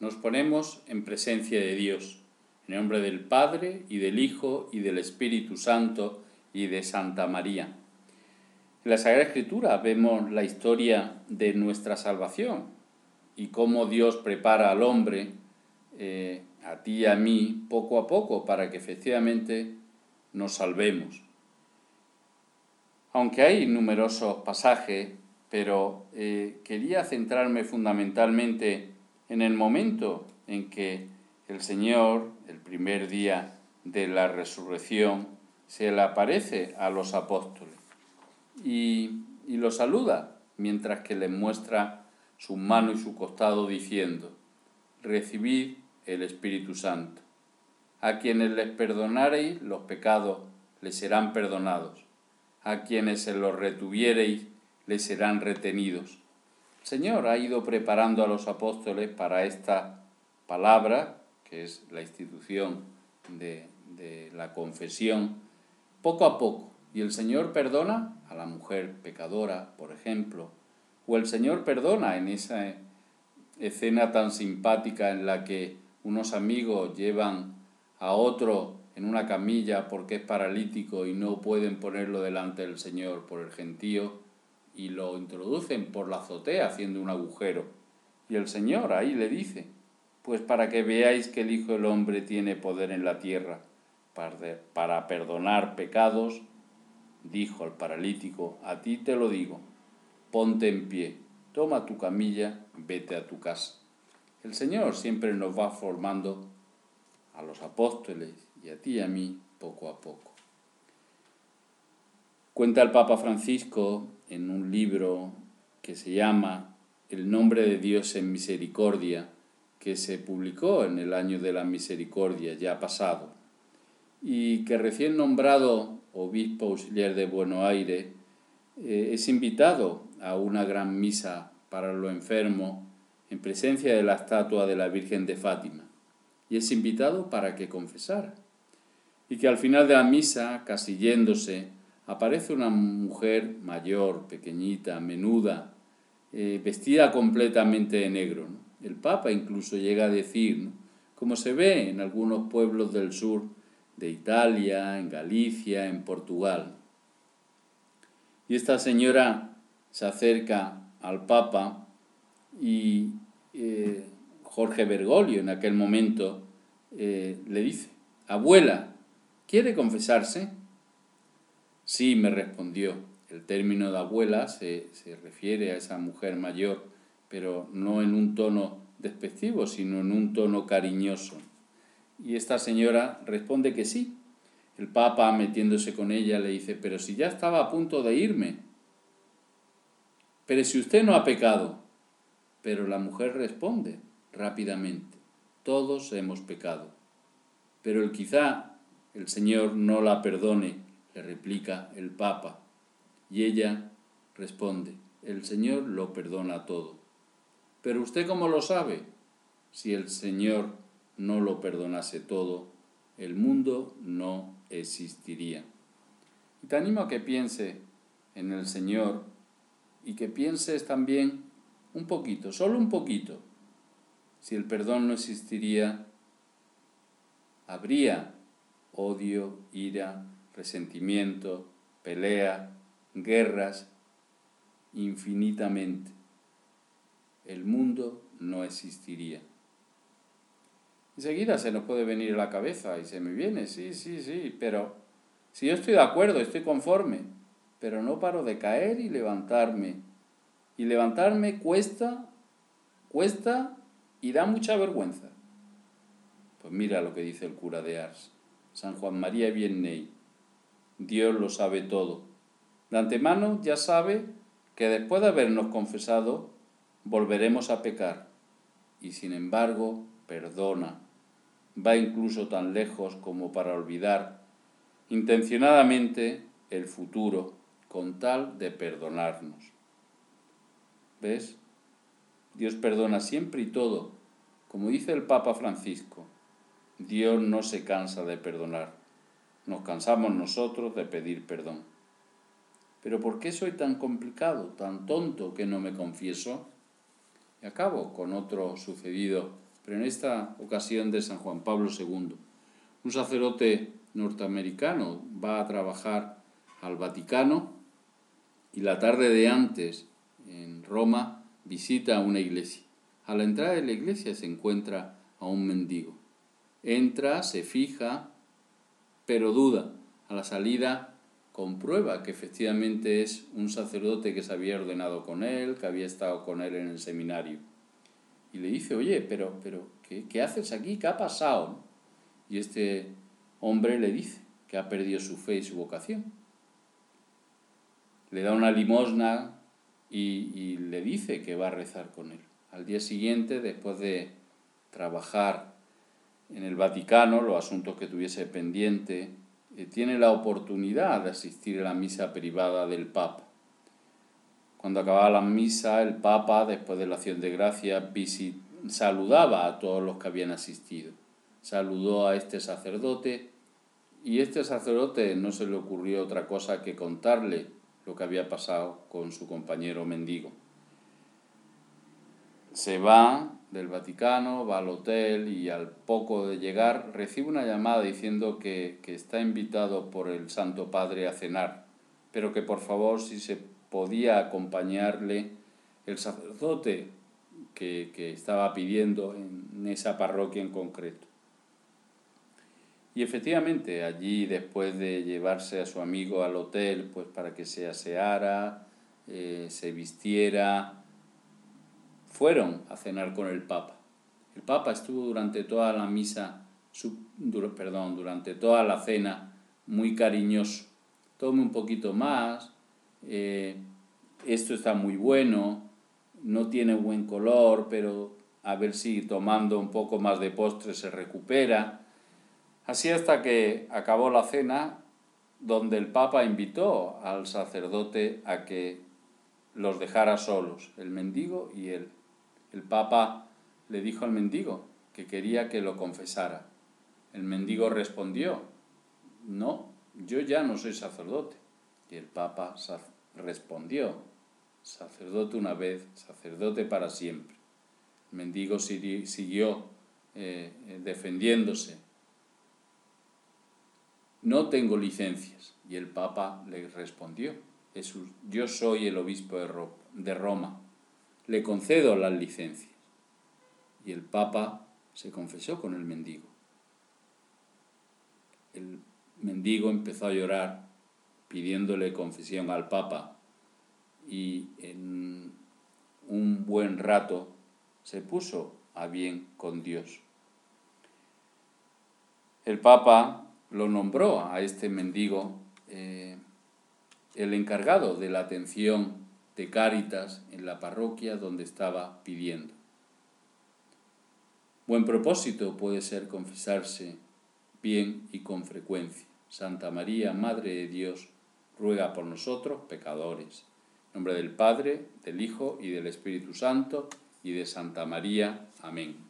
nos ponemos en presencia de Dios, en nombre del Padre y del Hijo y del Espíritu Santo y de Santa María. En la Sagrada Escritura vemos la historia de nuestra salvación y cómo Dios prepara al hombre, eh, a ti y a mí, poco a poco, para que efectivamente nos salvemos. Aunque hay numerosos pasajes, pero eh, quería centrarme fundamentalmente en el momento en que el Señor, el primer día de la resurrección, se le aparece a los apóstoles y, los saluda mientras que les muestra su mano y su costado diciendo, recibid el Espíritu Santo. A quienes les perdonareis los pecados les serán perdonados. A quienes se los retuviereis les serán retenidos. Señor ha ido preparando a los apóstoles para esta palabra, que es la institución de, de la confesión, poco a poco. Y el Señor perdona a la mujer pecadora, por ejemplo, o el Señor perdona en esa escena tan simpática en la que unos amigos llevan a otro en una camilla porque es paralítico y no pueden ponerlo delante del Señor por el gentío y lo introducen por la azotea haciendo un agujero. Y el Señor ahí le dice, pues para que veáis que el Hijo del Hombre tiene poder en la tierra para perdonar pecados, dijo al paralítico, a ti te lo digo, ponte en pie, toma tu camilla, vete a tu casa. El Señor siempre nos va formando a los apóstoles y a ti y a mí poco a poco. Cuenta el Papa Francisco en un libro que se llama El nombre de Dios en misericordia, que se publicó en el año de la misericordia ya pasado, y que recién nombrado obispo auxiliar de Buenos Aires eh, es invitado a una gran misa para los enfermos en presencia de la estatua de la Virgen de Fátima y es invitado para que confesara. Y que al final de la misa, casi yéndose, aparece una mujer mayor, pequeñita, menuda, eh, vestida completamente de negro. El Papa incluso llega a decir, como se ve en algunos pueblos del sur de Italia, en Galicia, en Portugal. Y esta señora se acerca al Papa y eh, Jorge Bergoglio en aquel momento eh, le dice, abuela, ¿quiere confesarse? Sí, me respondió. El término de abuela se, se refiere a esa mujer mayor, pero no en un tono despectivo, sino en un tono cariñoso. Y esta señora responde que sí. El Papa, metiéndose con ella, le dice, pero si ya estaba a punto de irme. Pero si usted no ha pecado. Pero la mujer responde rápidamente, todos hemos pecado. Pero el quizá el Señor no la perdone, le replica el Papa. Y ella responde, el Señor lo perdona todo. Pero usted cómo lo sabe? Si el Señor no lo perdonase todo, el mundo no existiría. Te animo a que piense en el Señor y que pienses también un poquito, solo un poquito. Si el perdón no existiría, habría odio, ira, resentimiento, pelea, guerras, infinitamente. El mundo no existiría. Enseguida se nos puede venir a la cabeza y se me viene, sí, sí, sí, pero si yo estoy de acuerdo, estoy conforme, pero no paro de caer y levantarme y levantarme cuesta, cuesta y da mucha vergüenza. Pues mira lo que dice el cura de Ars, San Juan María Vianney. Dios lo sabe todo. De antemano ya sabe que después de habernos confesado, volveremos a pecar. Y sin embargo, perdona. Va incluso tan lejos como para olvidar intencionadamente el futuro con tal de perdonarnos. ¿Ves? Dios perdona siempre y todo. Como dice el Papa Francisco, Dios no se cansa de perdonar. Nos cansamos nosotros de pedir perdón. Pero ¿por qué soy tan complicado, tan tonto que no me confieso? Y acabo con otro sucedido pero en esta ocasión de San Juan Pablo II. Un sacerdote norteamericano va a trabajar al Vaticano y la tarde de antes en Roma visita una iglesia. A la entrada de la iglesia se encuentra a un mendigo. Entra, se fija, pero duda. A la salida comprueba que efectivamente es un sacerdote que se había ordenado con él, que había estado con él en el seminario. Y le dice, oye, pero, pero ¿qué, haces aquí? ¿Qué ha pasado? Y este hombre le dice que ha perdido su fe y su vocación. Le da una limosna y, y le dice que va a rezar con él. Al día siguiente, después de trabajar en el Vaticano, los asuntos que tuviese pendiente, eh, tiene la oportunidad de asistir a la misa privada del Papa. Cuando acababa la misa, el Papa, después de la acción de gracia, saludaba a todos los que habían asistido. Saludó a este sacerdote y este sacerdote no se le ocurrió otra cosa que contarle lo que había pasado con su compañero mendigo. Se va del Vaticano, va al hotel y al poco de llegar recibe una llamada diciendo que, está invitado por el Santo Padre a cenar, pero que por favor si se podía acompañarle el sacerdote que, que estaba pidiendo en esa parroquia en concreto. Y efectivamente, allí después de llevarse a su amigo al hotel, pues para que se aseara, eh, se vistiera, fueron a cenar con el Papa. El Papa estuvo durante toda la misa, perdón, durante toda la cena muy cariñoso. Tome un poquito más, eh, esto está muy bueno, no tiene buen color, pero a ver si tomando un poco más de postre se recupera. Así hasta que acabó la cena, donde el Papa invitó al sacerdote a que los dejara solos, el mendigo y él. El Papa le dijo al mendigo que quería que lo confesara. El mendigo respondió, no, yo ya no soy sacerdote. Y el Papa respondió, sacerdote una vez, sacerdote para siempre. El mendigo siguió eh, defendiéndose. No tengo licencias. Y el Papa le respondió, yo soy el obispo de Roma le concedo las licencias. Y el Papa se confesó con el mendigo. El mendigo empezó a llorar pidiéndole confesión al Papa y en un buen rato se puso a bien con Dios. El Papa lo nombró a este mendigo eh, el encargado de la atención de Cáritas en la parroquia donde estaba pidiendo. Buen propósito puede ser confesarse bien y con frecuencia. Santa María, Madre de Dios, ruega por nosotros, pecadores. En nombre del Padre, del Hijo y del Espíritu Santo y de Santa María. Amén.